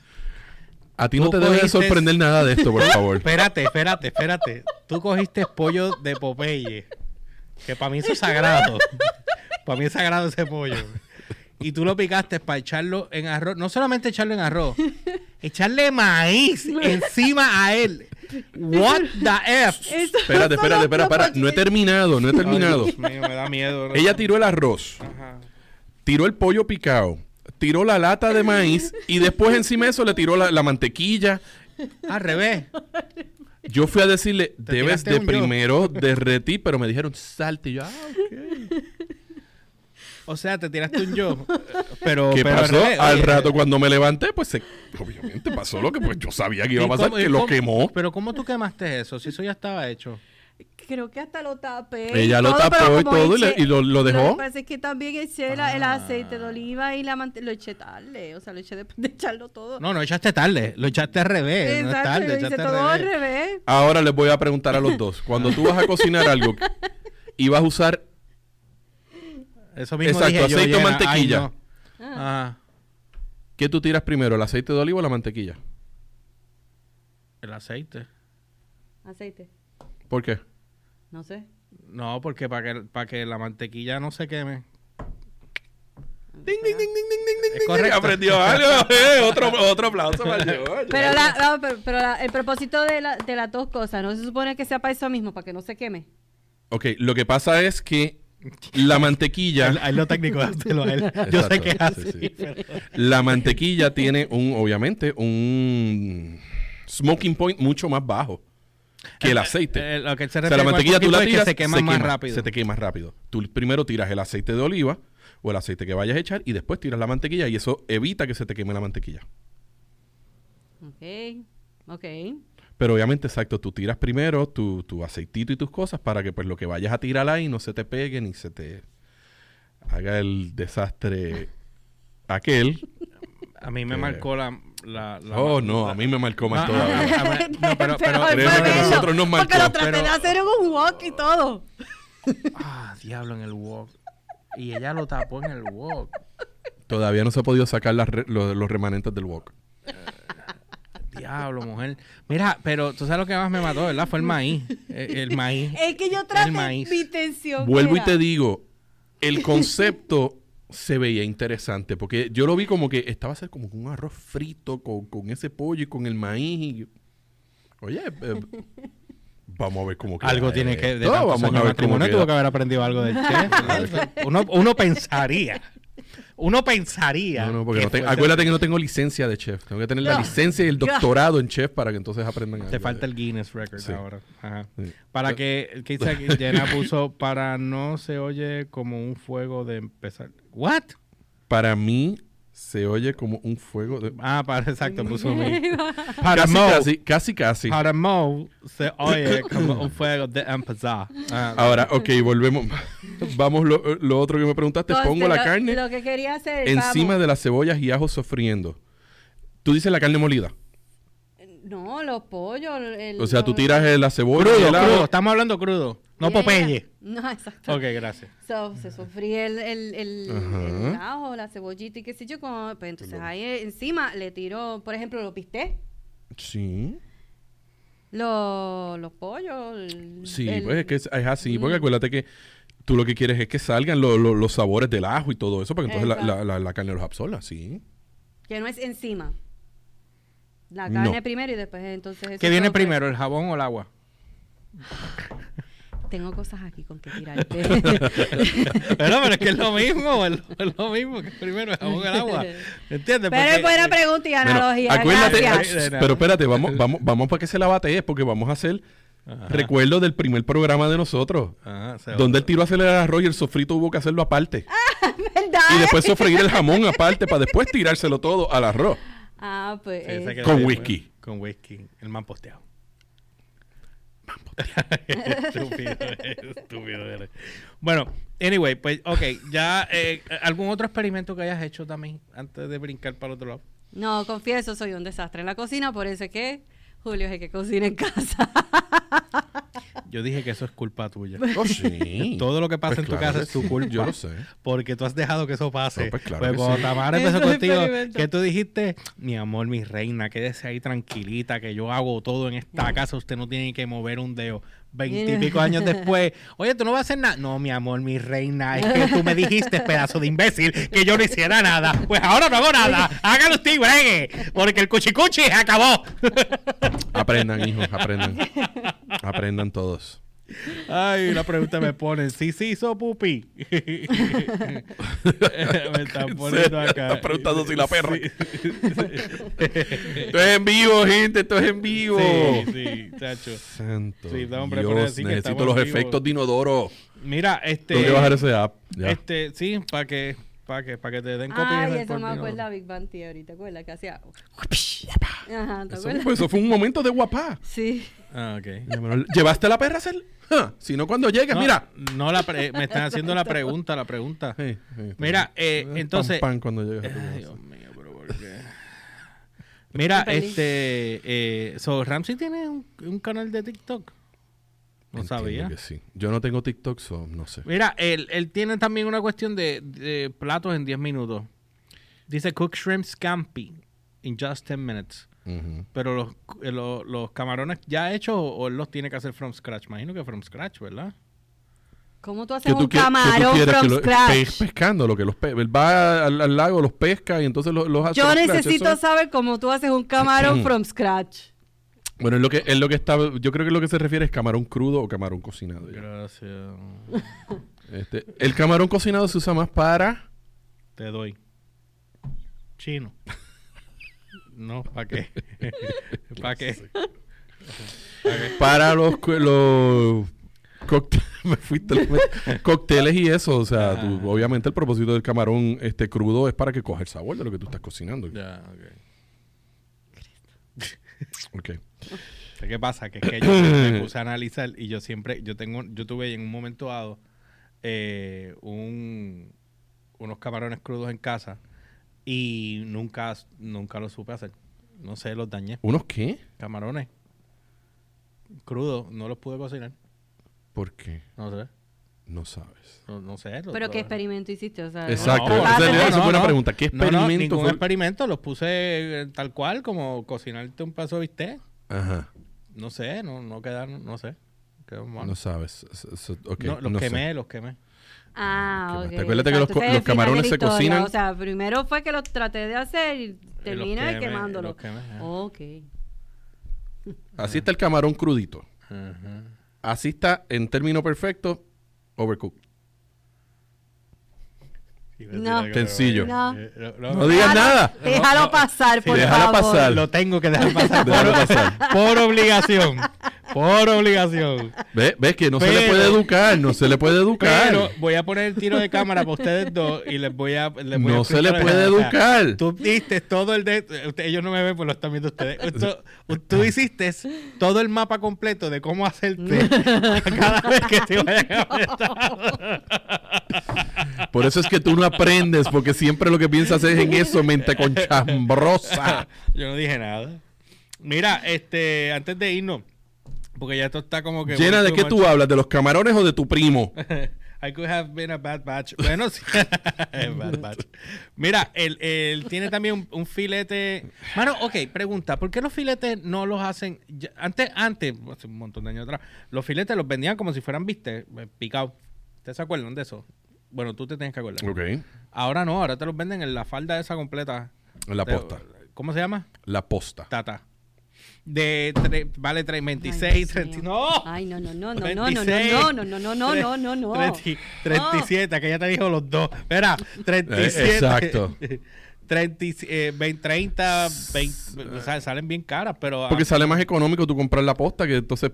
A ti no te debe cogiste- sorprender nada de esto, por favor. Espérate, espérate, espérate. Tú cogiste pollo de Popeye, que para mí eso es sagrado. Para mí es sagrado ese pollo. Y tú lo picaste para echarlo en arroz. No solamente echarlo en arroz, echarle maíz encima a él. What the F? Eso Espérate, espérate, espera. No he terminado, no he terminado. Ay, Dios mío, me da miedo. Ella tiró el arroz, Ajá. tiró el pollo picado, tiró la lata de maíz y después encima de eso le tiró la, la mantequilla. Al revés. Yo fui a decirle, debes de un yo". primero derretir, pero me dijeron, salte. Y yo, ah, ok. O sea, te tiraste un yo. Pero, ¿Qué pero pasó? revés, Al oye. rato cuando me levanté, pues se- obviamente pasó lo que pues yo sabía que iba a ¿Y pasar, cómo- que lo cómo- quemó. Pero ¿cómo tú quemaste eso? Si eso ya estaba hecho. Creo que hasta lo tapé. Ella lo todo, tapó y todo y le- eché- y lo- lo dejó. que pasa es que también eché la- el aceite de oliva y la mante- lo eché tarde. O sea, lo eché después de echarlo todo. No, no echaste tarde. Lo echaste al revés. no es Exacto, tarde, lo echaste todo al revés. revés. Ahora les voy a preguntar a los dos. Cuando tú vas a cocinar algo y vas a usar Eso mismo Exacto, dije yo, aceite o Jenna. mantequilla. Ay, no. Ajá. ¿Qué tú tiras primero, el aceite de oliva o la mantequilla? El aceite. Aceite. ¿Por qué? No sé. No, porque para que, para que la mantequilla no se queme. Ding, ding, ding, ding, ding, ding, ding, ding. correcto. Aprendió algo. eh, otro, otro aplauso para George. Pero, la, no, pero, la- el propósito de, la- de las dos cosas, ¿no se supone que sea para eso mismo, para que no se queme? Ok, lo que pasa es que la mantequilla, Ahí lo técnico, dáselo a él. Yo sé que es sí, así. sí. pero- la mantequilla tiene un, obviamente, un smoking point mucho más bajo que el aceite. Eh, lo que se O sea, la refiere mantequilla tú la es que tiras, se quema más rápido. Se te quema rápido. Tú primero tiras el aceite de oliva o el aceite que vayas a echar y después tiras la mantequilla y eso evita que se te queme la mantequilla. Ok. Ok. Pero obviamente, exacto, tú tiras primero tu, tu aceitito y tus cosas para que pues lo que vayas a tirar ahí no se te pegue ni se te haga el desastre aquel. A mí me Eh. marcó la... la, la- Oh, no, a mí me marcó más No, todavía. a- a- a- no, pero, pero, que verlo, nosotros nos Porque marcó, lo traté pero- de hacer en un walk y todo. Ah, diablo, en el wok. Y ella lo tapó en el wok. Todavía no se ha podido sacar las re- los, los remanentes del wok. Diablo, mujer. Mira, pero tú sabes lo que más me mató, ¿verdad? Fue el maíz. El, el maíz. Es que yo traté maíz. mi intención. Vuelvo y te digo, el concepto se veía interesante porque yo lo vi como que estaba a ser como un arroz frito con, con ese pollo y con el maíz. y- Oye, eh, vamos a ver cómo queda Algo tiene que... De vamos a ver cómo matrimonio tuvo que haber aprendido algo del chef. uno, uno pensaría. Uno pensaría. No, no, porque que no te- acuérdate que no tengo licencia de chef. Tengo que tener la licencia y el doctorado en chef para que entonces aprendan Te algo falta de- el Guinness Record Sí. ahora. Ajá. Sí. Para que, ¿qué dice aquí? Jenna puso, para no se oye como un fuego de empezar. ¿What? Para mí se oye como un fuego de... Ah, para, exacto, puso mí. Para Casi, Mo, casi, casi, casi. para Mo se oye como un fuego de empezar. Ah, Ahora, ok, volvemos. Vamos, lo, lo otro que me preguntaste. Entonces, Pongo la lo- carne Lo que quería hacer. encima vamos, de las cebollas y ajos sofriendo. Tú dices la carne molida. No, los pollos. el- O sea, tú tiras la cebolla y crudo, el ajo. crudo. Estamos hablando crudo. No Yeah. Popeye. No, exacto. Ok, gracias. So, se sofríe el, el, el, el ajo, la cebollita y qué sé yo. Como, pues entonces ahí encima le tiro, por ejemplo, los pisté, Sí. los, los pollos. Sí, el- pues es que es, es así. Porque Mm. acuérdate que tú lo que quieres es que salgan lo- lo- los sabores del ajo y todo eso, para que entonces la, la- la- la carne los absorba, sí. Que no es encima. La No. carne primero y después entonces... eso ¿Qué viene primero, el jabón o el agua? Tengo cosas aquí con que tirarte. pero, pero es que es lo mismo, es lo, es lo mismo que primero el jabón agua. ¿Entiendes? Pero es buena pregunta y Bueno, analogía. acuérdate, gracias. ah, pero espérate, vamos, vamos, vamos para que se la batees porque vamos a hacer Ajá. recuerdo del primer programa de nosotros. Ajá, Donde el arroz y el sofrito hubo que hacerlo aparte. ¿Verdad? Y después sofreír el jamón aparte para después tirárselo todo al arroz. Ah, pues... Sí, eh, Con whisky. bueno, Con whisky. El man posteado. estúpido, estúpido. Bueno, anyway, pues, ok, ya, eh, ¿algún otro experimento que hayas hecho también antes de brincar para el otro lado? No, confieso, soy un desastre en la cocina, por eso es que Julio es el que cocina en casa. Yo dije que eso es culpa tuya. Oh, sí. Todo lo que pasa Pues en tu claro casa es tu sí, culpa. Yo lo sé. Porque tú has dejado que eso pase. No, pues claro Pues cuando sí. Tamara empezó contigo, que tú dijiste, mi amor, mi reina, quédese ahí tranquilita, que yo hago todo en esta casa, usted no tiene que mover un dedo. Veintipico años después, oye, tú no vas a hacer nada. No, mi amor, mi reina, es que tú me dijiste, pedazo de imbécil, que yo no hiciera nada. Pues ahora no hago nada. Hágalo usted y bregue, porque el cuchicuchi se acabó. Aprendan, hijos, aprendan. Aprendan todos. Ay, la pregunta me ponen, sí, sí, hizo pupi. me están poniendo acá. Están preguntando si la perra. Sí, Esto es en vivo, gente. Esto es en vivo. sí, sí, chacho. Santo Sí, Dios, así que necesito los en vivo. efectos de inodoro. Mira, este. Tengo que bajar ese app. Ya. Este, sí, para que, para que, para que te den Ay, copia. eso me acuerda a Big Bang Theory, ¿te acuerdas? Que hacía... Ajá, ¿te Eso, acuerdas? pues, eso fue un momento de guapá. Sí. Ah, ok. ¿Llevaste la perra a hacer? Si no, cuando llegues, No, mira. No, la pre- me están haciendo la pregunta, la pregunta. Sí, sí, Mira, eh, entonces. pan cuando llegues a tu Ay, casa. Dios mío, pero ¿por qué? Mira, este. Eh, so, Ramsey tiene un, un canal de TikTok. No Entiendo sabía. que sí. Yo no tengo TikTok, so no sé. Mira, él, él tiene también una cuestión de, de platos en 10 minutos. Dice cook shrimp scampi in just 10 minutes. Ujú. Pero los, eh, los, los camarones ya hechos o, él los tiene que hacer from scratch. Imagino que from scratch, ¿verdad? ¿Cómo tú ¿Qué haces tú un camarón from lo- scratch? pe- pescando, lo que los pe- él va al, al lago, los pesca y entonces los, los hace Yo from scratch. necesito Eso- saber cómo tú haces un camarón from scratch. Bueno, es lo que es lo que está, yo creo que lo que se refiere es camarón crudo o camarón cocinado. ya. Gracias. Este, el camarón cocinado se usa más para Te doy. Chino. No, ¿para qué? ¿Para qué? para los cu- los me fuiste cócteles y eso, o sea, tú- Ah. obviamente el propósito del camarón este crudo es para que coja el sabor de lo que tú estás cocinando. Ya, ok. Ok. ¿Sabes ¿Qué pasa? Que es que yo me puse a analizar y yo siempre, yo tengo, yo tuve en un momento dado eh, un, unos camarones crudos en casa y nunca, nunca los supe hacer. No sé, los dañé. ¿Unos qué? Camarones crudos, no los pude cocinar. ¿Por qué? No sé. No sabes. No, no sé. los- ¿Pero qué experimento hiciste? O sea, Exacto. No, Esa de- la- esa no. pregunta. ¿Qué No, no, experimento ningún fue? experimento. Los puse eh, tal cual, como cocinarte un pedazo de bistec. Ajá. No sé, no, no quedaron, no sé. Quedaron mal. No sabes. Eso- eso- ok, No, los no sé. quemé, los quemé. Ah, ¿Qué ok. más? ¿Te acuerdas que los los camarones se cocinan? O sea, primero fue que los traté de hacer y terminé quemé, quemándolos. los quemé, ajá. Ok. Así está el camarón crudito. Ajá. Así está en término perfecto, overcooked. No. Sencillo. No. eh, no, No digas nada. Déjalo pasar, Sí, por déjalo favor. pasar. Lo tengo que dejar pasar, Déjalo por, pasar. por obligación. Por obligación. ¿Ves? ¿Ves que no se le puede educar? No se le puede educar. Pero voy a poner el tiro de cámara para ustedes dos y les voy a. les voy a no se le puede o sea, educar. Tú diste todo el de. ellos no me ven, pues lo están viendo ustedes. Esto- tú hiciste todo el mapa completo de cómo hacerte cada vez que te vayan a. Por eso es que tú no aprendes, porque siempre lo que piensas es en eso, mente conchambrosa. Yo no dije nada. Mira, este, antes de irnos, porque ya esto está como que. Llena, ¿de qué tú hablas? ¿De los camarones o de tu primo? I could have been a bad batch. Bueno, sí. bad batch. Mira, él, él tiene también un, un filete. Mano, ok, pregunta, ¿por qué los filetes no los hacen? antes, antes, hace un montón de años atrás, los filetes los vendían como si fueran, viste, eh, picados. ¿Ustedes se acuerdan de eso? Bueno, tú te tienes que acordar. Ok. Ahora no, ahora te los venden en la falda esa completa. En la posta. ¿Cómo se llama? La posta. Tata. De tre- vale 3, Ay, 26, Dios 30. mío. ¡No! Ay, no, no, no, no, no, no, 26, no, no, no, no, no, no, no, no. 30 37, que ya te dijo los dos. Espera, 37. Eh, exacto. 30, eh, 20, 30, 20, o sea, salen bien caras, pero ah, Porque sale más económico tú comprar la posta que entonces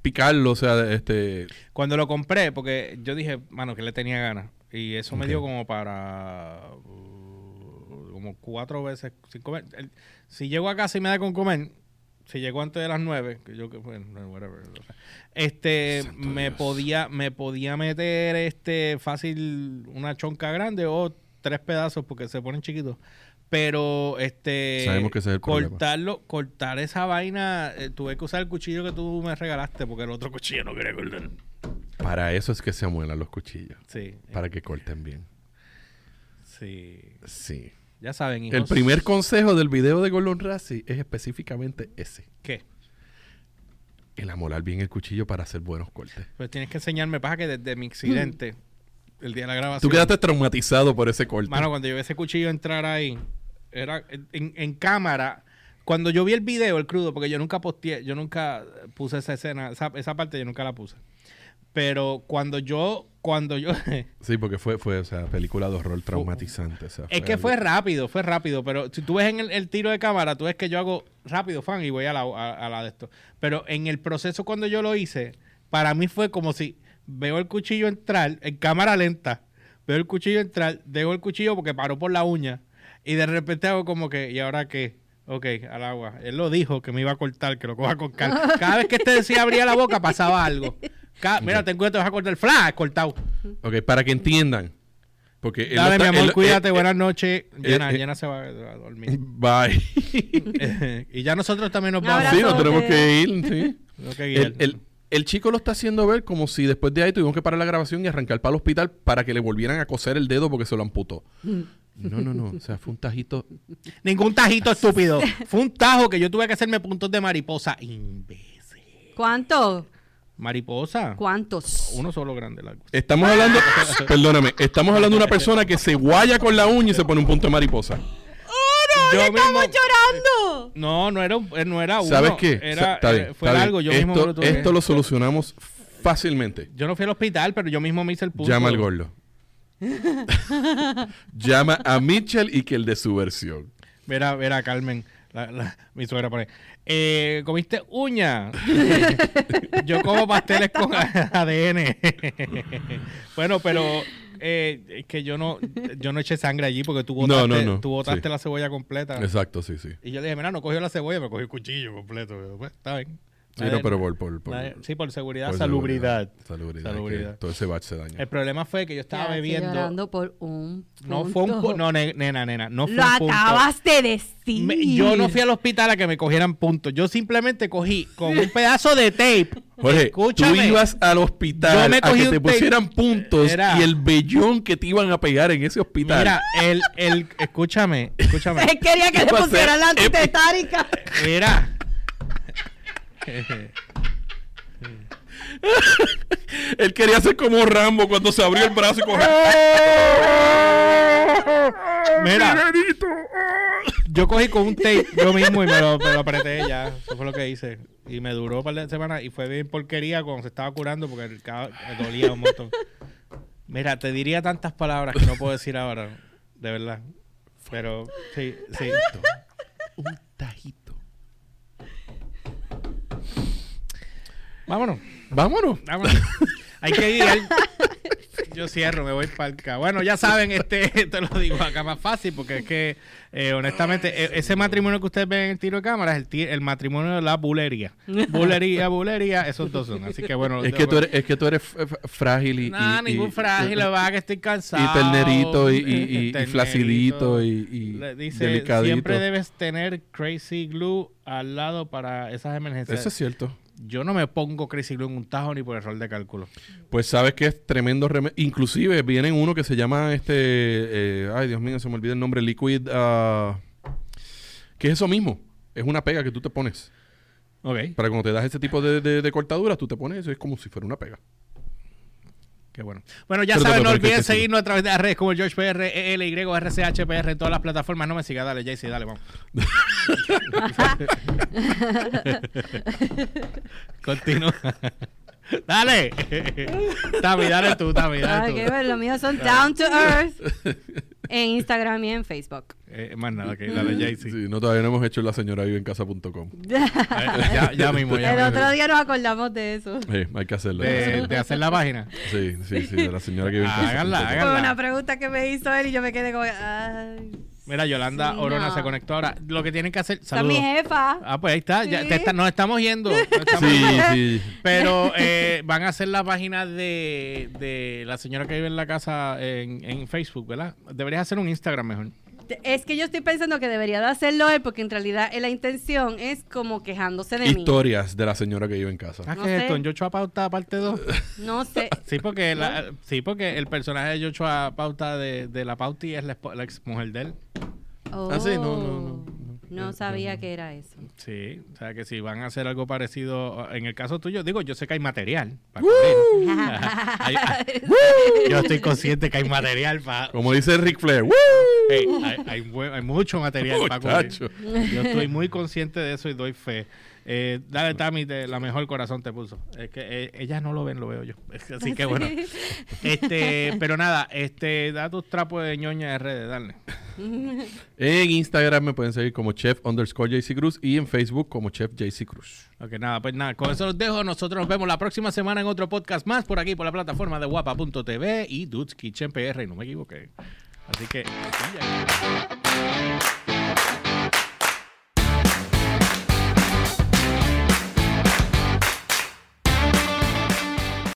picarlo, o sea, este... cuando lo compré, porque yo dije, mano, que le tenía ganas. Y eso me dio como para uh, como cuatro veces, cinco veces. El- si llego a casa y me da con comer, si llego antes de las nueve, que yo que bueno, whatever, este Santo me Dios. podía, me podía meter este fácil una chonca grande o tres pedazos porque se ponen chiquitos. Pero este Sabemos que ese es el problema. cortarlo, cortar esa vaina, eh, tuve que usar el cuchillo que tú me regalaste porque el otro cuchillo no quería cortar. Para eso es que se amuelan los cuchillos. Sí, Para que corten bien. sí. Sí. Ya saben, hijos. El primer consejo del video de Gordon Ramsay es específicamente ese. ¿Qué? El amolar bien el cuchillo para hacer buenos cortes. Pues tienes que enseñarme, pasa que desde mi accidente, el día de la grabación. Tú quedaste traumatizado por ese corte. Mano, cuando yo vi ese cuchillo entrar ahí, era en, en cámara. Cuando yo vi el video, el crudo, porque yo nunca posteé, yo nunca puse esa escena, esa, esa parte yo nunca la puse. Pero cuando yo, cuando yo, Sí, porque fue, fue o sea, película de horror traumatizante. o sea, es que algo- fue rápido, fue rápido, pero si tú ves en el, el tiro de cámara, tú ves que yo hago rápido, fan, y voy a la, a, a la de esto. Pero en el proceso cuando yo lo hice, para mí fue como si veo el cuchillo entrar en cámara lenta, veo el cuchillo entrar, dejo el cuchillo porque paró por la uña, y de repente hago como que, ¿y ahora qué? Ok, al agua. Él lo dijo que me iba a cortar, que lo coja con calma. Cada vez que este decía abría la boca, pasaba algo. Ca- mira, ten cuidado, te vas a cortar el flash, cortado. Ok, para que entiendan. Porque él Dale, mi amor, él- cuídate, eh, buenas noches. Llena, eh, Llena se va a dormir. Bye. y ya nosotros también nos vamos. sí, nos tenemos que ir. Sí. Que. El, el- el chico lo está haciendo ver como si después de ahí tuvimos que parar la grabación y arrancar para el hospital para que le volvieran a coser el dedo porque se lo amputó. No, no, no. O sea, fue un tajito. Ningún tajito estúpido. Fue un tajo que yo tuve que hacerme puntos de mariposa. Imbécil. ¿Cuánto? Mariposa. ¿Cuántos? Uno solo grande. largo. Estamos hablando, perdóname, estamos hablando de una persona que se guaya con la uña y se pone un punto de mariposa. Yo ¡Estamos mismo- llorando! No, no era, un- eh, no era uno. ¿Sabes qué? Era, está bien, eh, fue está bien. algo. Yo mismo me esto, lo tuve que- esto lo solucionamos fácilmente. Yo no fui al hospital, pero yo mismo me hice el punto. Llama al gordo. Llama a Mitchell y que el de su versión. Mira, mira, Carmen. La- la- mi suegra pone. Eh, ¿Comiste uña? Yo como pasteles con ADN. bueno, pero eh, es que yo no, yo no eché sangre allí porque tú botaste, no, no. Tú botaste Sí. la cebolla completa. Exacto, sí, sí. Y yo le dije, mira, no cogió la cebolla, me cogió el cuchillo completo. Pues, está bien. Sí, no, pero por, por, por- nadie- sí, por seguridad, por salubridad. Salubridad. Salubridad. que todo ese batch se daña. El problema fue que yo estaba Quedaste bebiendo. llorando por un No fue un pu- No, ne- nena, nena. No fue Lo un punto. acabas de decir. Me- yo no fui al hospital a que me cogieran puntos. Yo simplemente cogí con un pedazo de tape. Jorge, escúchame. tú ibas al Yo hospital a que te tape. pusieran puntos Era- y el vellón que te iban a pegar en ese hospital. Mira, el, el, escúchame, escúchame. Él quería que le pusieran la épico. antitetárica. Mira. Él quería ser como Rambo cuando se abrió el brazo y cogió. Mira, yo cogí con un tape yo mismo y me lo, me lo apreté ya. Eso fue lo que hice. Y me duró un par de semanas y fue bien porquería cuando se estaba curando porque el cab- me dolía un montón. Mira, te diría tantas palabras que no puedo decir ahora. De verdad. Pero sí, sí. Un tajito. Vámonos. Vámonos. Vámonos. Hay que ir. Yo cierro, me voy para el Bueno, ya saben, este, te lo digo acá más fácil, porque es que, eh, honestamente, e- ese matrimonio que ustedes ven en el tiro de cámara es el, el matrimonio de la bulería. Bulería, bulería, esos dos son. Así que bueno. Es que tú eres, es que tú eres frágil y. No, y- ningún y- frágil, pasa es que estoy cansado. Y ternerito y, y- y- y Ternerito. flacidito y, dice, delicadito. siempre debes tener Crazy Glue al lado para esas emergencias. Eso es cierto. Yo no me pongo Crazy Glue en un tajo ni por error de cálculo. Pues sabes que es tremendo remedio. Inclusive viene uno que se llama este... eh, ay, Dios mío, se me olvida el nombre. Liquid... ah, que es eso mismo. Es una pega que tú te pones. Ok. Para cuando te das ese tipo de, de, de cortaduras, tú te pones eso. Es como si fuera una pega. Qué bueno. Bueno, ya saben, no olviden sí. seguirnos a través de las redes como el George PR, ELY, RCHPR en todas las plataformas. No me siga, dale, Jaycee, dale, vamos. Continúa. dale. Tami, dale tú, Tami, dale Ay, tú. qué bueno, los míos son Down to Earth en Instagram y en Facebook. Eh, más nada, ok, dale, Jaycee. Sí, no, todavía no hemos hecho la señora vive en casa.com. Eh, ya, ya mismo, ya El mismo. otro día nos acordamos de eso. Eh, hay que hacerlo. De, de hacer la página. Sí, sí, sí, de la señora que vive en casa. Háganla, háganla. Fue una pregunta que me hizo él y yo me quedé como, ay, Mira, Yolanda Sí, Orona no. se conectó ahora. Lo que tienen que hacer. está mi Saludos. jefa. Ah, pues ahí está. Ya, te está- nos estamos yendo. nos estamos Sí, yendo. sí. Pero eh, van a hacer la página de, de la señora que vive en la casa en, en Facebook, ¿verdad? Deberías hacer un Instagram mejor. Es que yo estoy pensando que debería de hacerlo él, porque en realidad la intención es como quejándose de mí. Historias de la señora que vive en casa. Ah, No ¿qué es sé. esto? ¿En Joshua Pauta parte 2? No sé. Sí, porque, la- sí, porque el personaje de Joshua Pauta de, de la Pauti es la, la ex mujer de él. Ah, sí, no, no, no, Oh, no. sabía que era eso. Sí, o sea que si van a hacer algo parecido, en el caso tuyo, digo, yo sé que hay material para. Hay- hay- yo estoy consciente que hay material para... Como dice Ric Flair. Hay, hay mucho material para. Yo estoy muy consciente de eso y doy fe. Eh, dale, Tami, te- la mejor corazón te puso. Es que eh, ellas no lo ven, lo veo yo. Así que bueno. Este, pero nada, este, da tus trapos de ñoña de redes, dale. En Instagram me pueden seguir como chef underscore JC Cruz y en Facebook como chef JC Cruz. Ok, nada, pues nada, con eso los dejo. Nosotros nos vemos la próxima semana en otro podcast más por aquí, por la plataforma de guapa.tv y Dudes Kitchen PR, y no me equivoqué. Así que...